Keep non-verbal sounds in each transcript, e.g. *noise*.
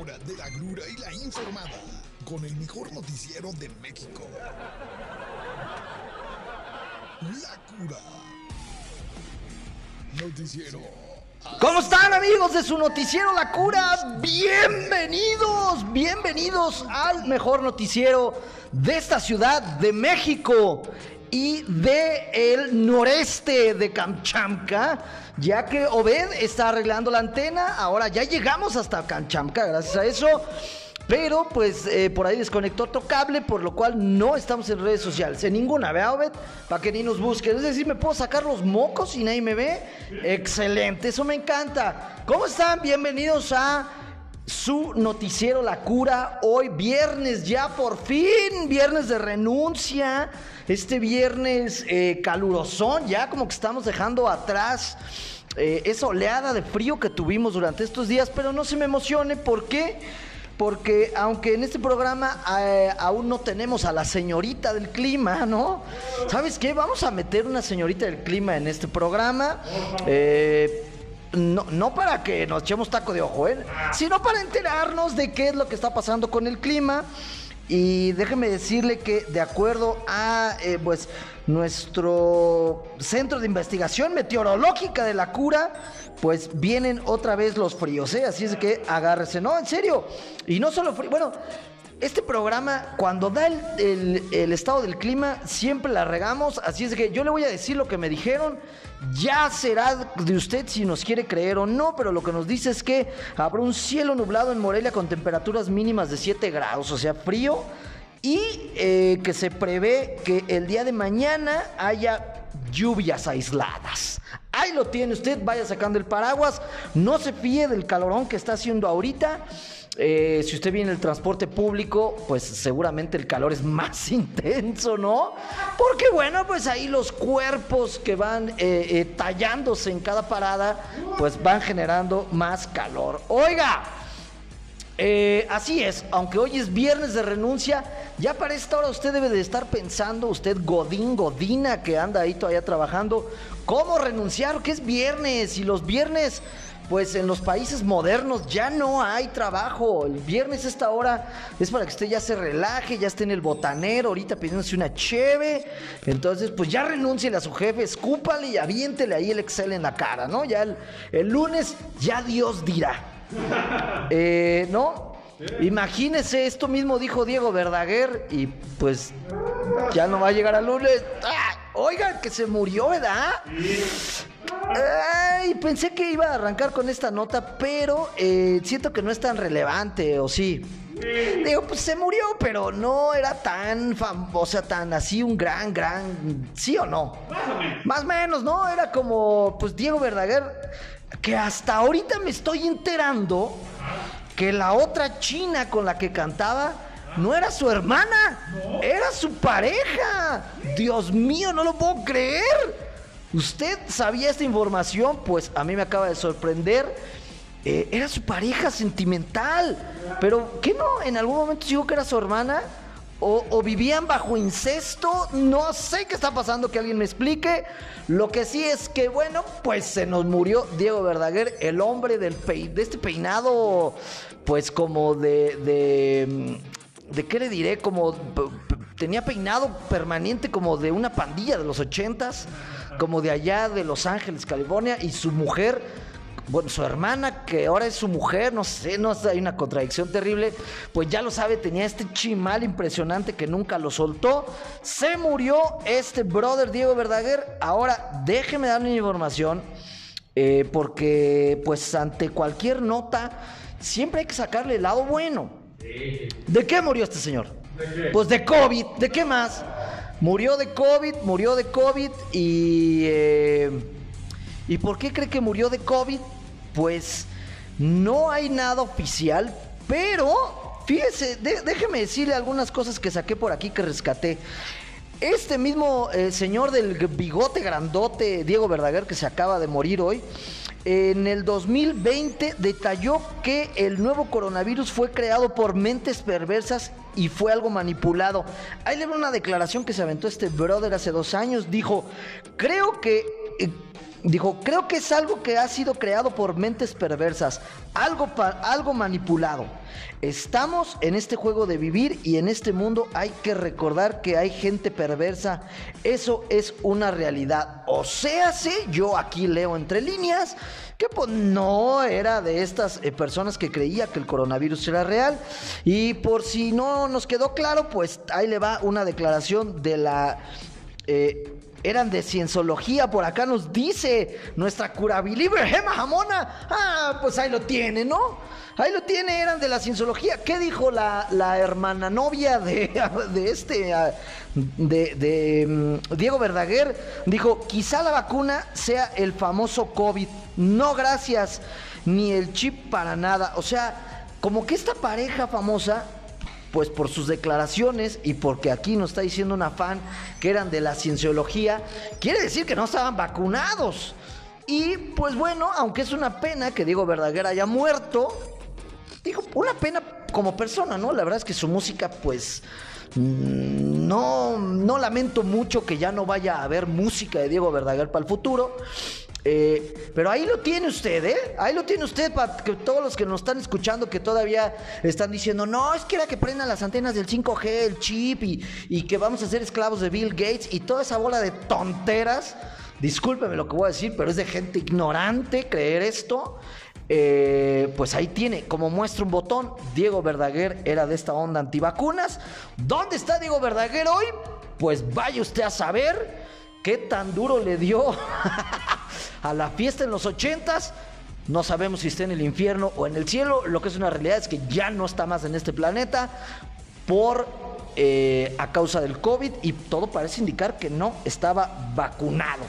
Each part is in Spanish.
hora de la grura y la informada con el mejor noticiero de México. La cura. Noticiero. ¿Cómo están amigos de su noticiero La Cura? Bienvenidos, bienvenidos al mejor noticiero de esta ciudad de México y de el noreste de Kamchamka, ya que Obed está arreglando la antena, ahora ya llegamos hasta Kamchamka gracias a eso. Pero pues eh, por ahí desconectó otro cable, por lo cual no estamos en redes sociales, en ninguna, ¿vea, Obed? Para que ni nos busquen. Es decir, me puedo sacar los mocos y nadie me ve. Excelente, eso me encanta. ¿Cómo están? Bienvenidos a su noticiero La Cura. Hoy viernes ya por fin, viernes de renuncia. Este viernes eh, calurosón, ya como que estamos dejando atrás eh, esa oleada de frío que tuvimos durante estos días, pero no se me emocione, ¿por qué? Porque aunque en este programa eh, aún no tenemos a la señorita del clima, ¿no? ¿Sabes qué? Vamos a meter una señorita del clima en este programa. Eh, no, no para que nos echemos taco de ojo, ¿eh? sino para enterarnos de qué es lo que está pasando con el clima. Y déjeme decirle que de acuerdo a eh, pues nuestro centro de investigación meteorológica de la cura, pues vienen otra vez los fríos, ¿eh? Así es que agárrese, no, en serio. Y no solo frío, bueno, este programa, cuando da el, estado del clima, siempre la regamos. Así es que yo le voy a decir lo que me dijeron. Ya será de usted si nos quiere creer o no, pero lo que nos dice es que habrá un cielo nublado en Morelia con temperaturas mínimas de 7 grados, o sea, frío. Y eh, que se prevé que el día de mañana haya lluvias aisladas. Ahí lo tiene usted, vaya sacando el paraguas. No se fíe del calorón que está haciendo ahorita. Eh, si usted viene en el transporte público, pues seguramente el calor es *laughs* más intenso, ¿no? Porque bueno, pues ahí los cuerpos que van eh, eh, tallándose en cada parada, pues van generando más calor. Oiga, así es, aunque hoy es viernes de renuncia, ya para esta hora usted debe de estar pensando, usted Godín, Godina, que anda ahí todavía trabajando, ¿cómo renunciar? Que es viernes y los viernes, pues en los países modernos ya no hay trabajo. El viernes esta hora es para que usted ya se relaje, ya esté en el botanero, ahorita pidiéndose una cheve. Entonces, pues ya renúnciele a su jefe, escúpale y aviéntele ahí el Excel en la cara, ¿no? Ya el, el lunes, ya Dios dirá. Eh, ¿No? Imagínese, esto mismo dijo Diego Verdaguer y pues ya no va a llegar al lunes. ¡Ah! Oigan, que se murió, ¿verdad? Ay, pensé que iba a arrancar con esta nota, pero eh, siento que no es tan relevante, ¿o sí? Digo, pues se murió, pero no era tan famosa, o sea, tan así un gran, gran, ¿sí o no? Más o menos, ¿no? Era como, pues Diego Verdaguer, que hasta ahorita me estoy enterando que la otra china con la que cantaba no era su hermana, era su pareja. Dios mío, no lo puedo creer. ¿Usted sabía esta información? Pues a mí me acaba de sorprender. Eh, era su pareja sentimental. Pero, ¿qué no? ¿En algún momento dijo que era su hermana? O, vivían bajo incesto? No sé qué está pasando, que alguien me explique. Lo que sí es que, bueno, pues se nos murió Diego Verdaguer, el hombre del pei- de este peinado, pues como de, de, mm, ¿de qué le diré? Como tenía peinado permanente como de una pandilla de los ochentas, como de allá de Los Ángeles, California, y su mujer bueno, su hermana, que ahora es su mujer, no sé, no hay una contradicción terrible, pues ya lo sabe, tenía este chimal impresionante que nunca lo soltó. Se murió este brother Diego Verdaguer. Ahora, déjeme darle información, eh, porque pues ante cualquier nota, siempre hay que sacarle el lado bueno. ¿De qué murió este señor? Pues de COVID, ¿de qué más? Murió de COVID, murió de COVID y... eh, ¿Y por qué cree que murió de COVID? Pues no hay nada oficial, pero fíjese, de- déjeme decirle algunas cosas que saqué por aquí que rescaté. Este mismo eh, señor del bigote grandote, Diego Verdaguer, que se acaba de morir hoy, en el 2020 detalló que el nuevo coronavirus fue creado por mentes perversas y fue algo manipulado. Ahí le una declaración que se aventó este brother hace dos años. Dijo, creo que... eh, Dijo, creo que es algo que ha sido creado por mentes perversas, algo, algo manipulado. Estamos en este juego de vivir y en este mundo hay que recordar que hay gente perversa. Eso es una realidad. O sea, sí, yo aquí leo entre líneas que pues no era de estas eh, personas que creía que el coronavirus era real. Y por si no nos quedó claro, pues ahí le va una declaración de la... Eh, eran de cienciología, por acá nos dice nuestra curabilibre Gema Jamona. Ah, pues ahí lo tiene, ¿no? Ahí lo tiene, eran de la cienciología. ¿Qué dijo la, hermana novia de, *laughs* de este, ah, de, de mm, Diego Verdaguer? Dijo, quizá la vacuna sea el famoso COVID. No, gracias, ni el chip para nada. O sea, como que esta pareja famosa pues por sus declaraciones y porque aquí nos está diciendo una fan que eran de la cienciología, quiere decir que no estaban vacunados. Y pues bueno, aunque es una pena que Diego Verdaguer haya muerto, digo, una pena como persona, ¿no? La verdad es que su música, pues, no, no lamento mucho que ya no vaya a haber música de Diego Verdaguer para el futuro. Eh, pero ahí lo tiene usted, ¿eh? Ahí lo tiene usted para que todos los que nos están escuchando que todavía están diciendo, no, es que era que prendan las antenas del 5G, el chip y, que vamos a ser esclavos de Bill Gates y toda esa bola de tonteras. Discúlpeme lo que voy a decir, pero es de gente ignorante creer esto. Eh, pues ahí tiene, como muestra un botón, Diego Verdaguer era de esta onda antivacunas. ¿Dónde está Diego Verdaguer hoy? Pues vaya usted a saber qué tan duro le dio *laughs* a la fiesta en los ochentas. No sabemos si está en el infierno o en el cielo. Lo que es una realidad es que ya no está más en este planeta por eh, a causa del COVID y todo parece indicar que no estaba vacunado.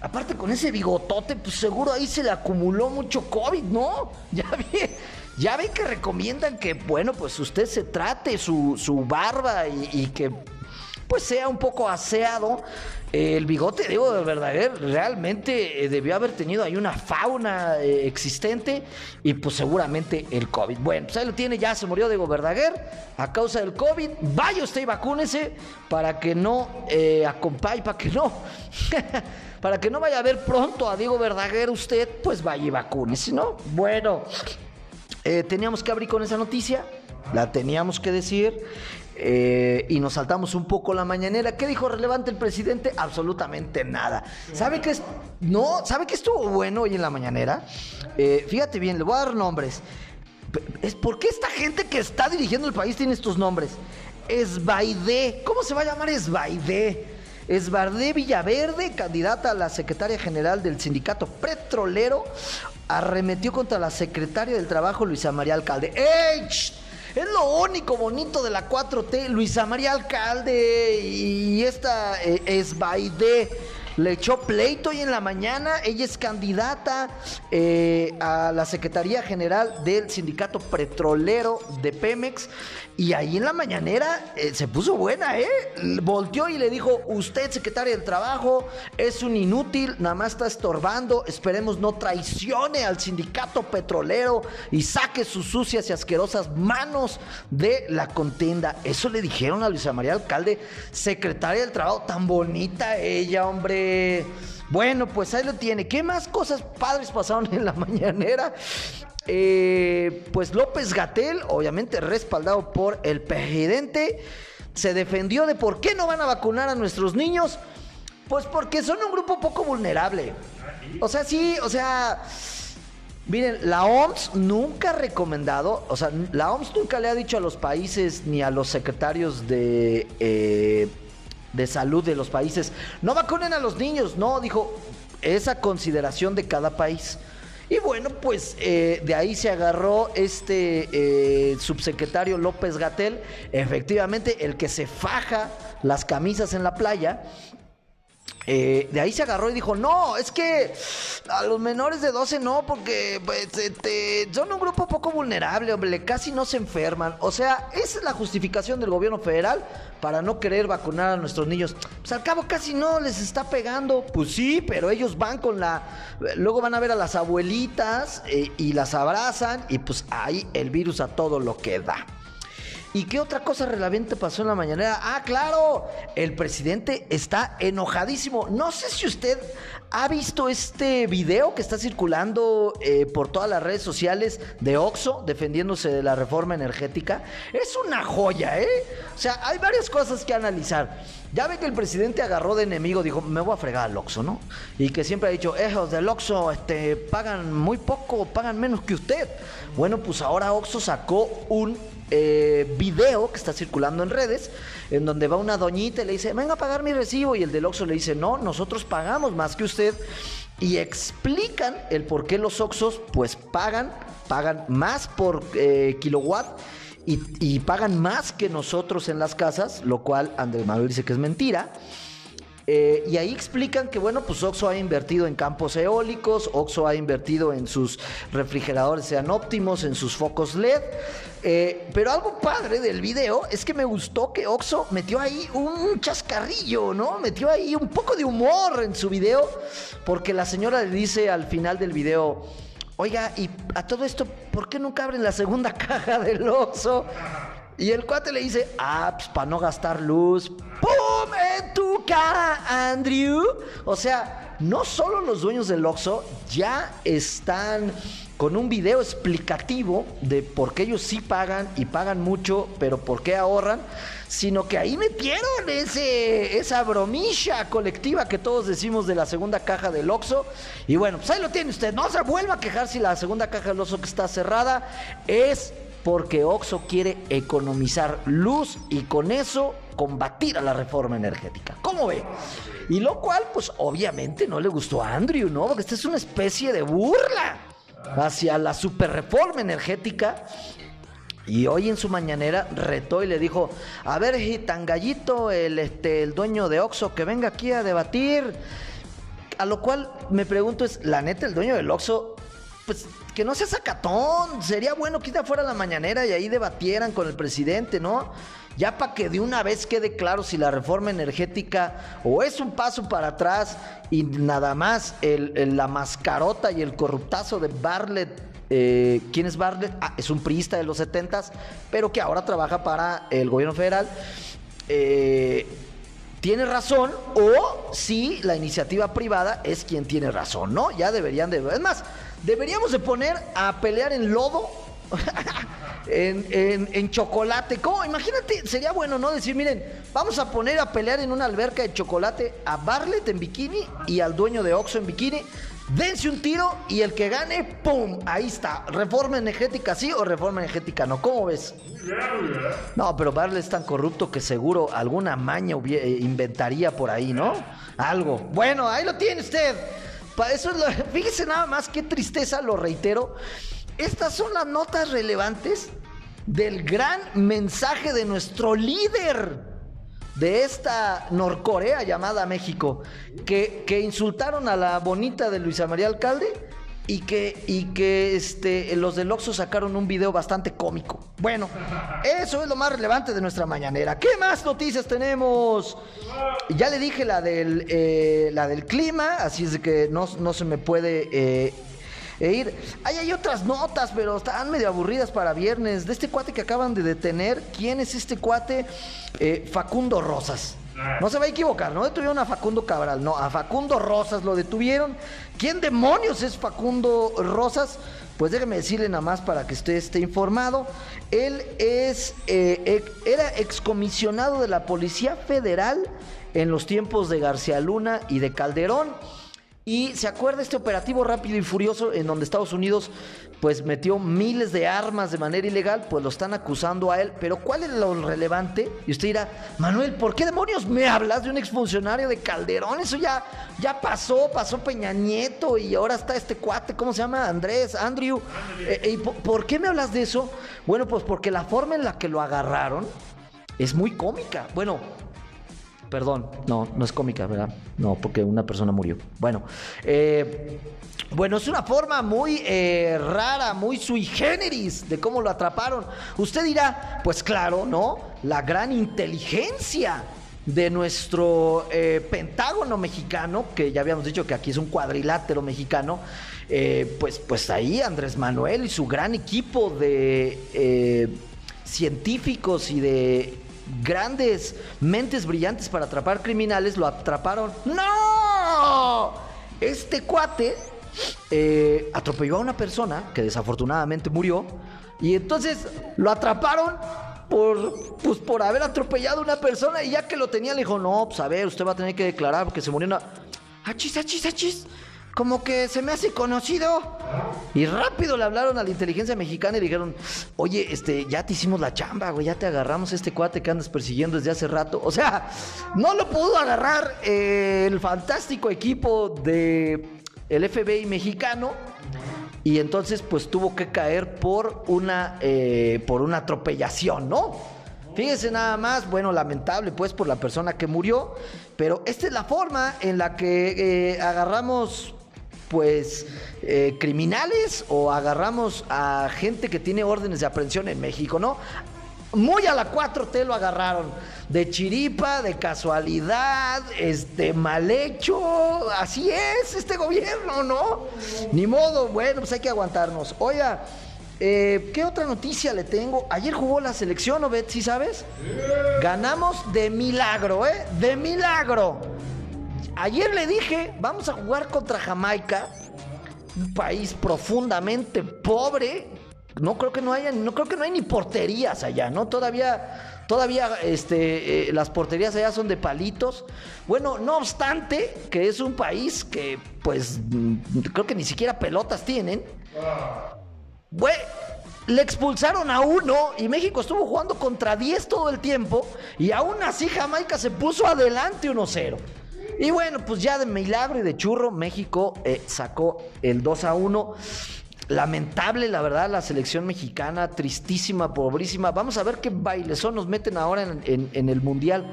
Aparte con ese bigotote, pues seguro ahí se le acumuló mucho COVID, ¿no? *laughs* Ya ve, ya ve que recomiendan que, bueno, pues usted se trate su, barba y que pues sea un poco aseado. el bigote, digo, de verdad, realmente eh, debió haber tenido ahí una fauna eh, existente y pues seguramente el COVID. Bueno, pues ahí lo tiene, ya se murió Diego Verdaguer a causa del COVID. Vaya usted y vacúnese para que no eh, acompañe, para que no, *laughs* para que no vaya a ver pronto a Diego Verdaguer usted, pues vaya y vacúnese, ¿no? Bueno, teníamos que abrir con esa noticia, la teníamos que decir. Eh, y nos saltamos un poco la mañanera. ¿Qué dijo relevante el presidente? Absolutamente nada. ¿Sabe qué es? No, ¿sabe qué estuvo bueno hoy en la mañanera? Eh, fíjate bien, le voy a dar nombres. Es ¿Por qué esta gente que está dirigiendo el país tiene estos nombres? Esbaide. ¿Cómo se va a llamar Esbaide? Esbardé Villaverde, candidata a la secretaria general del sindicato petrolero, arremetió contra la secretaria del Trabajo, Luisa María Alcalde. ¡Ey! Es lo único bonito de la 4T. Luisa María Alcalde y esta eh, es Baide le echó pleito hoy en la mañana. Ella es candidata eh, a la Secretaría General del Sindicato Petrolero de Pemex. Y ahí en la mañanera eh, se puso buena, ¿eh? Volteó y le dijo, usted, secretaria del Trabajo, es un inútil, nada más está estorbando, esperemos no traicione al sindicato petrolero y saque sus sucias y asquerosas manos de la contienda. Eso le dijeron a Luisa María Alcalde, secretaria del Trabajo, tan bonita ella, hombre. Bueno, pues ahí lo tiene. ¿Qué más cosas padres pasaron en la *laughs* mañanera? Eh, pues López Gatel, obviamente respaldado por el presidente, se defendió de por qué no van a vacunar a nuestros niños. Pues porque son un grupo poco vulnerable. O sea, sí, o sea, miren, la OMS nunca ha recomendado, o sea, la OMS nunca le ha dicho a los países ni a los secretarios de, eh, de salud de los países, no vacunen a los niños, no, dijo, esa consideración de cada país. Y bueno, pues eh, de ahí se agarró este eh, subsecretario López Gatel, efectivamente el que se faja las camisas en la playa. Eh, de ahí se agarró y dijo, no, es que a los menores de 12 no, porque pues, este, son un grupo poco vulnerable, hombre, casi no se enferman. O sea, esa es la justificación del gobierno federal para no querer vacunar a nuestros niños. Pues al cabo casi no les está pegando. Pues sí, pero ellos van con la... Luego van a ver a las abuelitas eh, y las abrazan y pues ahí el virus a todo lo que da. ¿Y qué otra cosa relevante pasó en la mañanera? Ah, claro, el presidente está enojadísimo. No sé si usted ¿Ha visto este video que está circulando eh, por todas las redes sociales de Oxo defendiéndose de la reforma energética? Es una joya, ¿eh? O sea, hay varias cosas que analizar. Ya ve que el presidente agarró de enemigo, dijo, me voy a fregar al Oxo, ¿no? Y que siempre ha dicho, esos del Oxo este, pagan muy poco, pagan menos que usted. Bueno, pues ahora Oxo sacó un eh, video que está circulando en redes, en donde va una doñita y le dice, venga a pagar mi recibo, y el del Oxxo le dice, no, nosotros pagamos más que usted, y explican el por qué los Oxxos pues pagan, pagan más por eh, kilowatt, y, y pagan más que nosotros en las casas, lo cual Andrés Manuel dice que es mentira. Eh, y ahí explican que, bueno, pues Oxo ha invertido en campos eólicos, Oxo ha invertido en sus refrigeradores sean óptimos, en sus focos LED. Eh, pero algo padre del video es que me gustó que Oxo metió ahí un chascarrillo, ¿no? Metió ahí un poco de humor en su video, porque la señora le dice al final del video, oiga, y a todo esto, ¿por qué nunca abren la segunda *laughs* caja del Oxo? Y el cuate le dice, ah, pues para no gastar luz. ¡Pum! En tu cara, Andrew. O sea, no solo los dueños del Oxxo ya están con un video explicativo de por qué ellos sí pagan y pagan mucho, pero por qué ahorran, sino que ahí metieron ese, esa bromilla colectiva que todos decimos de la segunda caja del Oxxo. Y bueno, pues ahí lo tiene usted. No se vuelva a quejar si la segunda caja del Oxxo que está cerrada es porque Oxo quiere economizar luz y con eso combatir a la reforma energética. ¿Cómo ve? Y lo cual, pues obviamente no le gustó a Andrew, ¿no? Porque esta es una especie de burla hacia la superreforma energética. Y hoy en su mañanera retó y le dijo, a ver, Gitangallito, el, este, el dueño de Oxo, que venga aquí a debatir. A lo cual me pregunto es, la neta, el dueño del Oxo, pues que no sea sacatón. Sería bueno que fuera la mañanera y ahí debatieran con el presidente, ¿no? Ya para que de una vez quede claro si la reforma energética o es un paso para atrás y nada más la mascarota y el corruptazo de Bartlett. Eh, ¿Quién es Bartlett? Ah, es un priista de los 70 pero que ahora trabaja para el gobierno federal. Eh, tiene razón o si la iniciativa privada es quien tiene razón, ¿no? Ya deberían de... Es más, deberíamos de poner a pelear en lodo, *laughs* en, chocolate. ¿Cómo? Imagínate, sería bueno, ¿no? Decir, miren, vamos a poner a pelear en una alberca de chocolate a Barlet en bikini y al dueño de Oxxo en bikini. Dense un tiro y el que gane, ¡pum! Ahí está. Reforma energética sí o reforma energética no. ¿Cómo ves? No, pero Barlet es tan corrupto que seguro alguna maña eh, inventaría por ahí, ¿no? Algo. Bueno, ahí lo tiene usted. Eso *laughs* fíjese nada más qué tristeza, lo reitero. Estas son las notas relevantes del gran mensaje de nuestro líder de esta Norcorea llamada México, que, que insultaron a la bonita de Luisa María Alcalde y que, y que este, los del Oxxo sacaron un video bastante cómico. Bueno, eso es lo más relevante de nuestra mañanera. ¿Qué más noticias tenemos? Ya le dije la del, eh, la del clima, así es que no, se me puede eh, ir. hay otras notas, pero están medio aburridas para viernes. De este cuate que acaban de detener. ¿Quién es este cuate? Eh, Facundo Rosas. No se va a equivocar, no detuvieron a Facundo Cabral, no, a Facundo Rosas lo detuvieron. ¿Quién demonios es Facundo Rosas? Pues déjeme decirle nada más para que usted esté informado. Él es, eh, era excomisionado de la Policía Federal en los tiempos de García Luna y de Calderón. Y se acuerda este operativo rápido y furioso en donde Estados Unidos pues metió miles de armas de manera ilegal, pues lo están acusando a él. Pero ¿cuál es lo relevante? Y usted dirá, Manuel, ¿por qué demonios me hablas de un exfuncionario de Calderón? Eso ya, ya pasó, pasó Peña Nieto y ahora está este cuate, ¿cómo se llama? Andrés, Andrew. Eh, eh, ¿Y por qué me hablas de eso? Bueno, pues porque la forma en la que lo agarraron es muy cómica. Bueno, Perdón, no, no es cómica, ¿verdad? No, porque una persona murió. Bueno, eh, bueno, es una forma muy eh, rara, muy sui generis de cómo lo atraparon. Usted dirá, pues claro, ¿no? La gran inteligencia de nuestro eh, Pentágono mexicano, que ya habíamos dicho que aquí es un cuadrilátero mexicano, pues, pues ahí Andrés Manuel y su gran equipo de científicos y de grandes mentes brillantes para atrapar criminales lo atraparon. ¡No! Este cuate eh, atropelló a una persona que desafortunadamente murió y entonces lo atraparon por, pues, por haber atropellado a una persona y ya que lo tenía le dijo, no, pues a ver, usted va a tener que declarar porque se murió una... Achis, achis, achis. Como que se me hace conocido. Y rápido le hablaron a la inteligencia mexicana y dijeron, oye, este, ya te hicimos la chamba, güey, ya te agarramos este cuate que andas persiguiendo desde hace rato. O sea, no lo pudo agarrar eh, el fantástico equipo de el FBI mexicano y entonces pues tuvo que caer por una, eh, por una atropellación, ¿no? Fíjense nada más, bueno, lamentable pues por la persona que murió, pero esta es la forma en la que eh, agarramos pues eh, criminales o agarramos a gente que tiene órdenes de aprehensión en México, ¿no? Muy a la 4T lo agarraron. De chiripa, de casualidad, este, mal hecho. Así es este gobierno, ¿no? Ni modo, bueno, pues hay que aguantarnos. Oiga, eh, ¿qué otra noticia le tengo? Ayer jugó la selección, ¿no, ¿Sí sabes? Ganamos de milagro, ¿eh? De milagro. Ayer le dije, vamos a jugar contra Jamaica, un país profundamente pobre, no creo que no haya, no creo que no hay ni porterías allá, ¿no? Todavía, todavía, este, eh, las porterías allá son de palitos. Bueno, no obstante, que es un país que, pues, creo que ni siquiera pelotas tienen. Bueno, le expulsaron a uno y México estuvo jugando contra 10 todo el tiempo y aún así Jamaica se puso adelante 1-0. Y bueno, pues ya de milagro y de churro, México eh, sacó el 2 a 1. Lamentable, la verdad, la selección mexicana, tristísima, pobrísima. Vamos a ver qué bailezón nos meten ahora en, el Mundial.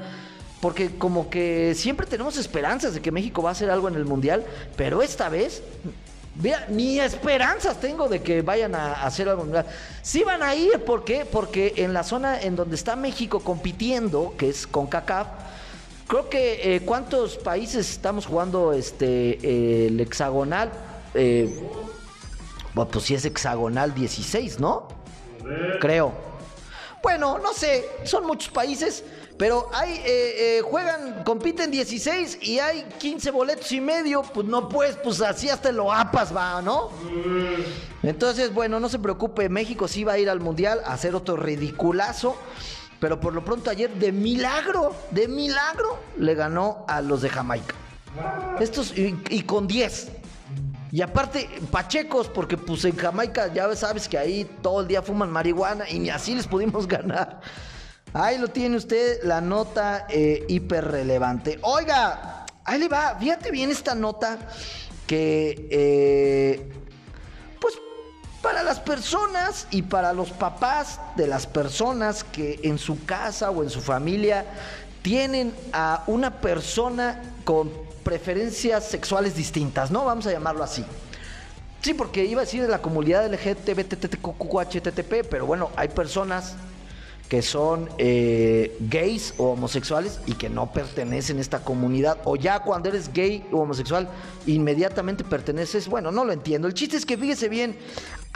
Porque como que siempre tenemos esperanzas de que México va a hacer algo en el Mundial, pero esta vez, vea, ni esperanzas tengo de que vayan a hacer algo en el Mundial. Sí van a ir, ¿por qué? Porque en la zona en donde está México compitiendo, que es con CACAF, creo que eh, cuántos países estamos jugando este el hexagonal. Eh, bueno, pues si es hexagonal 16, ¿no? Creo. Bueno, no sé, son muchos países, pero hay, eh, eh, juegan, compiten 16 y hay 15 boletos y medio, pues no puedes, pues así hasta lo apas va, ¿no? Entonces, bueno, no se preocupe, México sí va a ir al Mundial a hacer otro ridiculazo, pero por lo pronto ayer de milagro, de milagro, le ganó a los de Jamaica. Estos, y, con 10. Y aparte, pachecos, porque pues en Jamaica ya sabes que ahí todo el día fuman marihuana y ni así les pudimos *laughs* ganar. Ahí lo tiene usted, la nota eh, hiper relevante. Oiga, ahí le va, fíjate bien esta nota que, eh, personas y para los papás de las personas que en su casa o en su familia tienen a una persona con preferencias sexuales distintas, ¿no? Vamos a llamarlo así. Sí, porque iba a decir de la comunidad LGTB, pero bueno, hay personas que son eh, gays o homosexuales y que no pertenecen a esta comunidad. O ya cuando eres gay o homosexual, inmediatamente perteneces. Bueno, no lo entiendo. El chiste es que fíjese bien,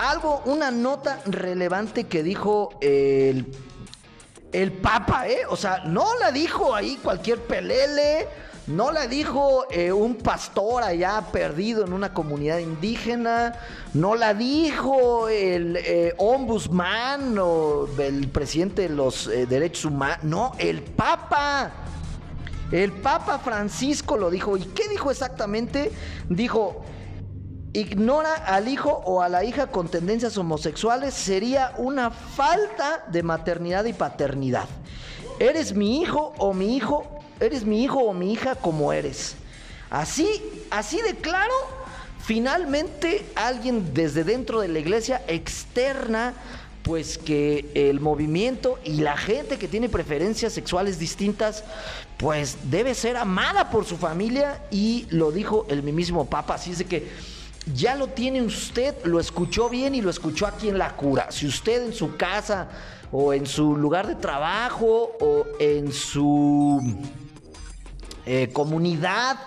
algo, una nota relevante que dijo el, el Papa, ¿eh? O sea, no la dijo ahí cualquier pelele no la dijo eh, un pastor allá perdido en una comunidad indígena. No la dijo el eh, ombudsman o el presidente de los eh, derechos humanos. No, el Papa. El Papa Francisco lo dijo. ¿Y qué dijo exactamente? Dijo, ignora al hijo o a la hija con tendencias homosexuales sería una falta de maternidad y paternidad. Eres mi hijo o mi hijo eres mi hijo o mi hija como eres. Así, así de claro, finalmente alguien desde dentro de la iglesia externa pues que el movimiento y la gente que tiene preferencias sexuales distintas, pues debe ser amada por su familia y lo dijo el mismo Papa, así es de que ya lo tiene usted, lo escuchó bien y lo escuchó aquí en la cura. Si usted en su casa o en su lugar de trabajo o en su eh, comunidad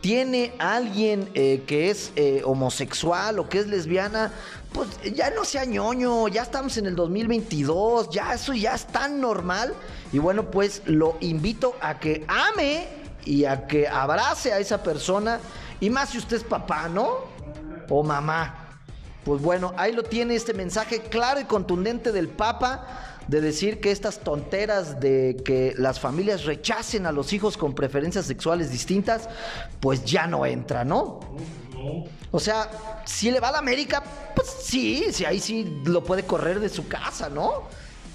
tiene alguien eh, que es eh, homosexual o que es lesbiana, pues ya no sea ñoño, ya estamos en el 2022, ya eso ya es tan normal. Y bueno, pues lo invito a que ame y a que abrace a esa persona Y más si usted es papá, ¿no? O mamá. Pues bueno, ahí lo tiene este mensaje claro y contundente del Papa de decir que estas tonteras de que las familias rechacen a los hijos con preferencias sexuales distintas, pues ya no entra, ¿no? O sea, si le va a la América, pues sí, sí, ahí sí lo puede correr de su casa, ¿no?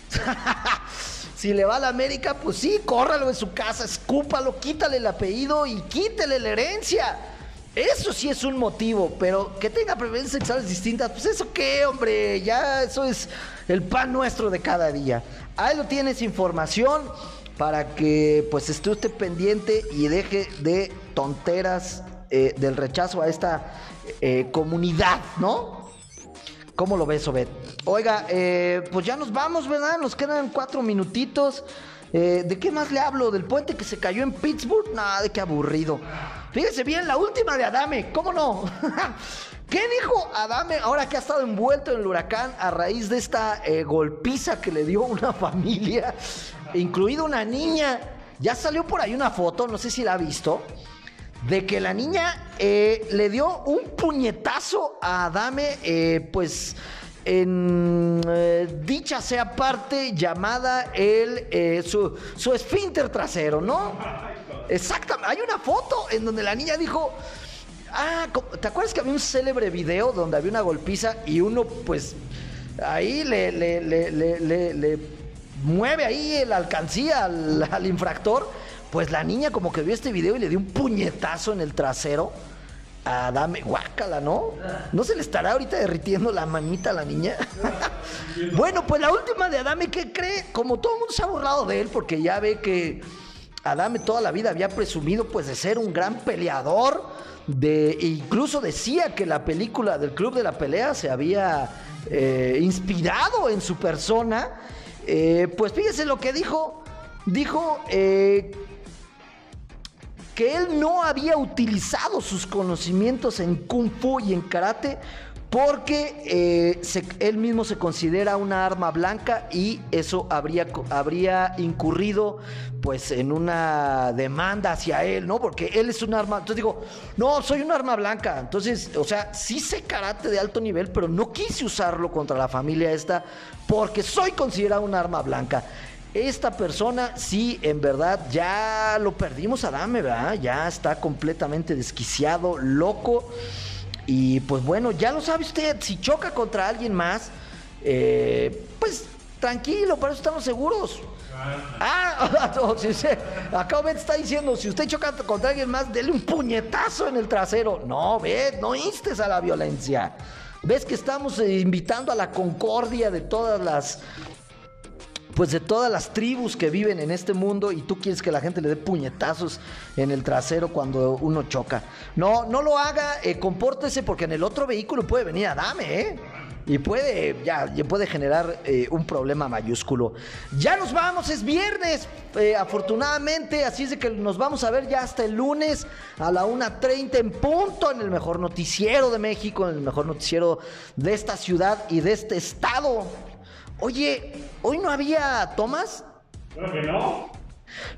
*laughs* si le va a la América, pues sí, córralo de su casa, escúpalo, quítale el apellido y quítele la herencia. Eso sí es un motivo, pero que tenga preferencias sexuales distintas, pues eso qué, hombre, ya eso es el pan nuestro de cada día. Ahí lo tienes información para que pues esté usted pendiente y deje de tonteras eh, del rechazo a esta eh, comunidad, ¿no? ¿Cómo lo ves, Obed? Oiga, eh, pues ya nos vamos, ¿verdad? Nos quedan cuatro minutitos. ¿De qué más le hablo? ¿Del puente que se cayó en Pittsburgh? Nada, de qué aburrido. Fíjese bien, la última de Adame, ¿cómo no? *laughs* ¿Qué dijo Adame ahora que ha estado envuelto en el huracán a raíz de esta eh, golpiza que le dio una *laughs* familia, incluida una niña? Ya salió por ahí una foto, no sé si la ha visto, de que la niña eh, le dio un puñetazo a Adame, eh, pues en dicha sea parte llamada el su, su esfínter trasero, ¿no? Exactamente. Hay una foto en donde la niña dijo. Ah, ¿te acuerdas que había un célebre video donde había una golpiza y uno, pues, ahí le, le, le, mueve ahí la alcancía al, infractor? Pues la niña como que vio este video y le dio un puñetazo en el trasero a Dame. Guácala, ¿no? ¿No se le estará ahorita derritiendo la manita a la niña? *laughs* bueno, pues la última de Adame, ¿qué cree? Como todo el mundo se ha burlado de él porque ya ve que Adame toda la vida había presumido pues de ser un gran peleador, de, incluso decía que la película del Club de la Pelea se había eh, inspirado en su persona. Eh, pues fíjese lo que dijo, dijo eh, que él no había utilizado sus conocimientos en kung fu y en karate porque eh, él mismo se considera una arma blanca y eso habría, habría incurrido pues en una demanda hacia él, ¿no? Porque él es un arma, entonces digo, no, soy un arma blanca, entonces, o sea, sí sé karate de alto nivel, pero no quise usarlo contra la familia esta porque soy considerado un arma blanca. Esta persona sí, en verdad, ya lo perdimos a Dame, ¿verdad? Ya está completamente desquiciado, loco. Y pues bueno, ya lo sabe usted, si choca contra alguien más, eh, pues tranquilo, para eso estamos seguros. Ah, *laughs* no, sí, sí. acá Ben está diciendo, si usted choca contra alguien más, dele un puñetazo en el trasero. No, ve, no instes a la violencia. Ves que estamos eh, invitando a la concordia de todas las pues de todas las tribus que viven en este mundo y tú quieres que la gente le dé puñetazos en el trasero cuando uno choca. No, no lo haga, eh, compórtese porque en el otro vehículo puede venir a dame, ¿eh? Y puede, ya, puede generar eh, un problema mayúsculo. Ya nos vamos, es viernes, eh, afortunadamente, así es de que nos vamos a ver ya hasta el lunes a la 1.30 en punto en el mejor noticiero de México, en el mejor noticiero de esta ciudad y de este estado. Oye, ¿hoy no había tomas? Creo que no.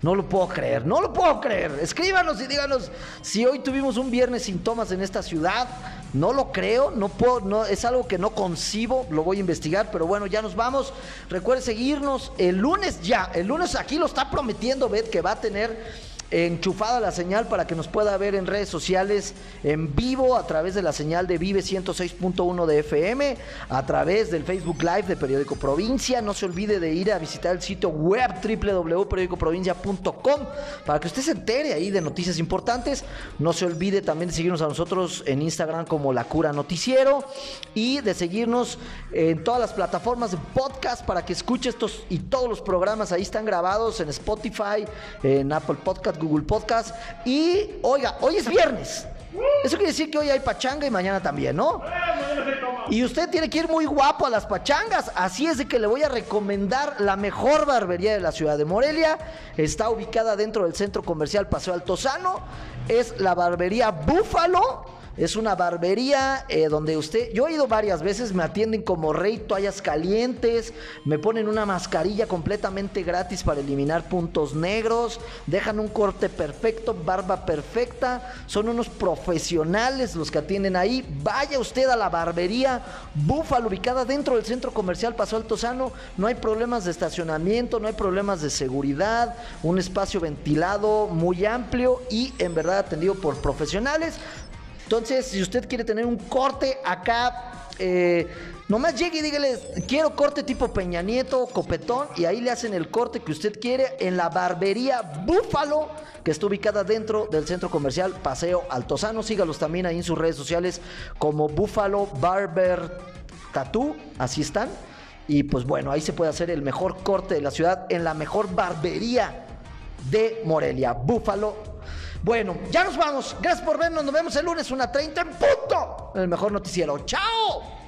No lo puedo creer, no lo puedo creer. Escríbanos y díganos si hoy tuvimos un viernes sin tomas en esta ciudad. No lo creo, no puedo, no, es algo que no concibo, lo voy a investigar, pero bueno, ya nos vamos. Recuerde seguirnos el lunes ya, el lunes aquí lo está prometiendo Beth que va a tener enchufada la señal para que nos pueda ver en redes sociales en vivo a través de la señal de Vive 106.1 de FM, a través del Facebook Live de Periódico Provincia. No se olvide de ir a visitar el sitio web www.periodicoprovincia.com para que usted se entere ahí de noticias importantes. No se olvide también de seguirnos a nosotros en Instagram como La Cura Noticiero y de seguirnos en todas las plataformas de podcast para que escuche estos y todos los programas ahí están grabados en Spotify, en Apple Podcast Google Podcast. Y oiga, hoy es viernes. Eso quiere decir que hoy hay pachanga y mañana también, ¿no? Y usted tiene que ir muy guapo a las pachangas. Así es de que le voy a recomendar la mejor barbería de la ciudad de Morelia. Está ubicada dentro del centro comercial Paseo Altozano. Es la barbería Búfalo. Es una barbería eh, donde usted, yo he ido varias veces, me atienden como rey, toallas calientes, me ponen una mascarilla completamente gratis para eliminar puntos negros, dejan un corte perfecto, barba perfecta, son unos profesionales los que atienden ahí. Vaya usted a la barbería Búfalo, ubicada dentro del centro comercial Paso Altozano, no hay problemas de estacionamiento, no hay problemas de seguridad, un espacio ventilado muy amplio y en verdad atendido por profesionales. Entonces, si usted quiere tener un corte acá, eh, nomás llegue y dígale, quiero corte tipo Peña Nieto, copetón, y ahí le hacen el corte que usted quiere en la barbería Búfalo, que está ubicada dentro del centro comercial Paseo Altozano. Sígalos también ahí en sus redes sociales como Búfalo Barber Tattoo, así están. Y pues bueno, ahí se puede hacer el mejor corte de la ciudad en la mejor barbería de Morelia, Búfalo bueno, ya nos vamos. Gracias por vernos. Nos vemos el lunes, una 30 en punto. El mejor noticiero. ¡Chao!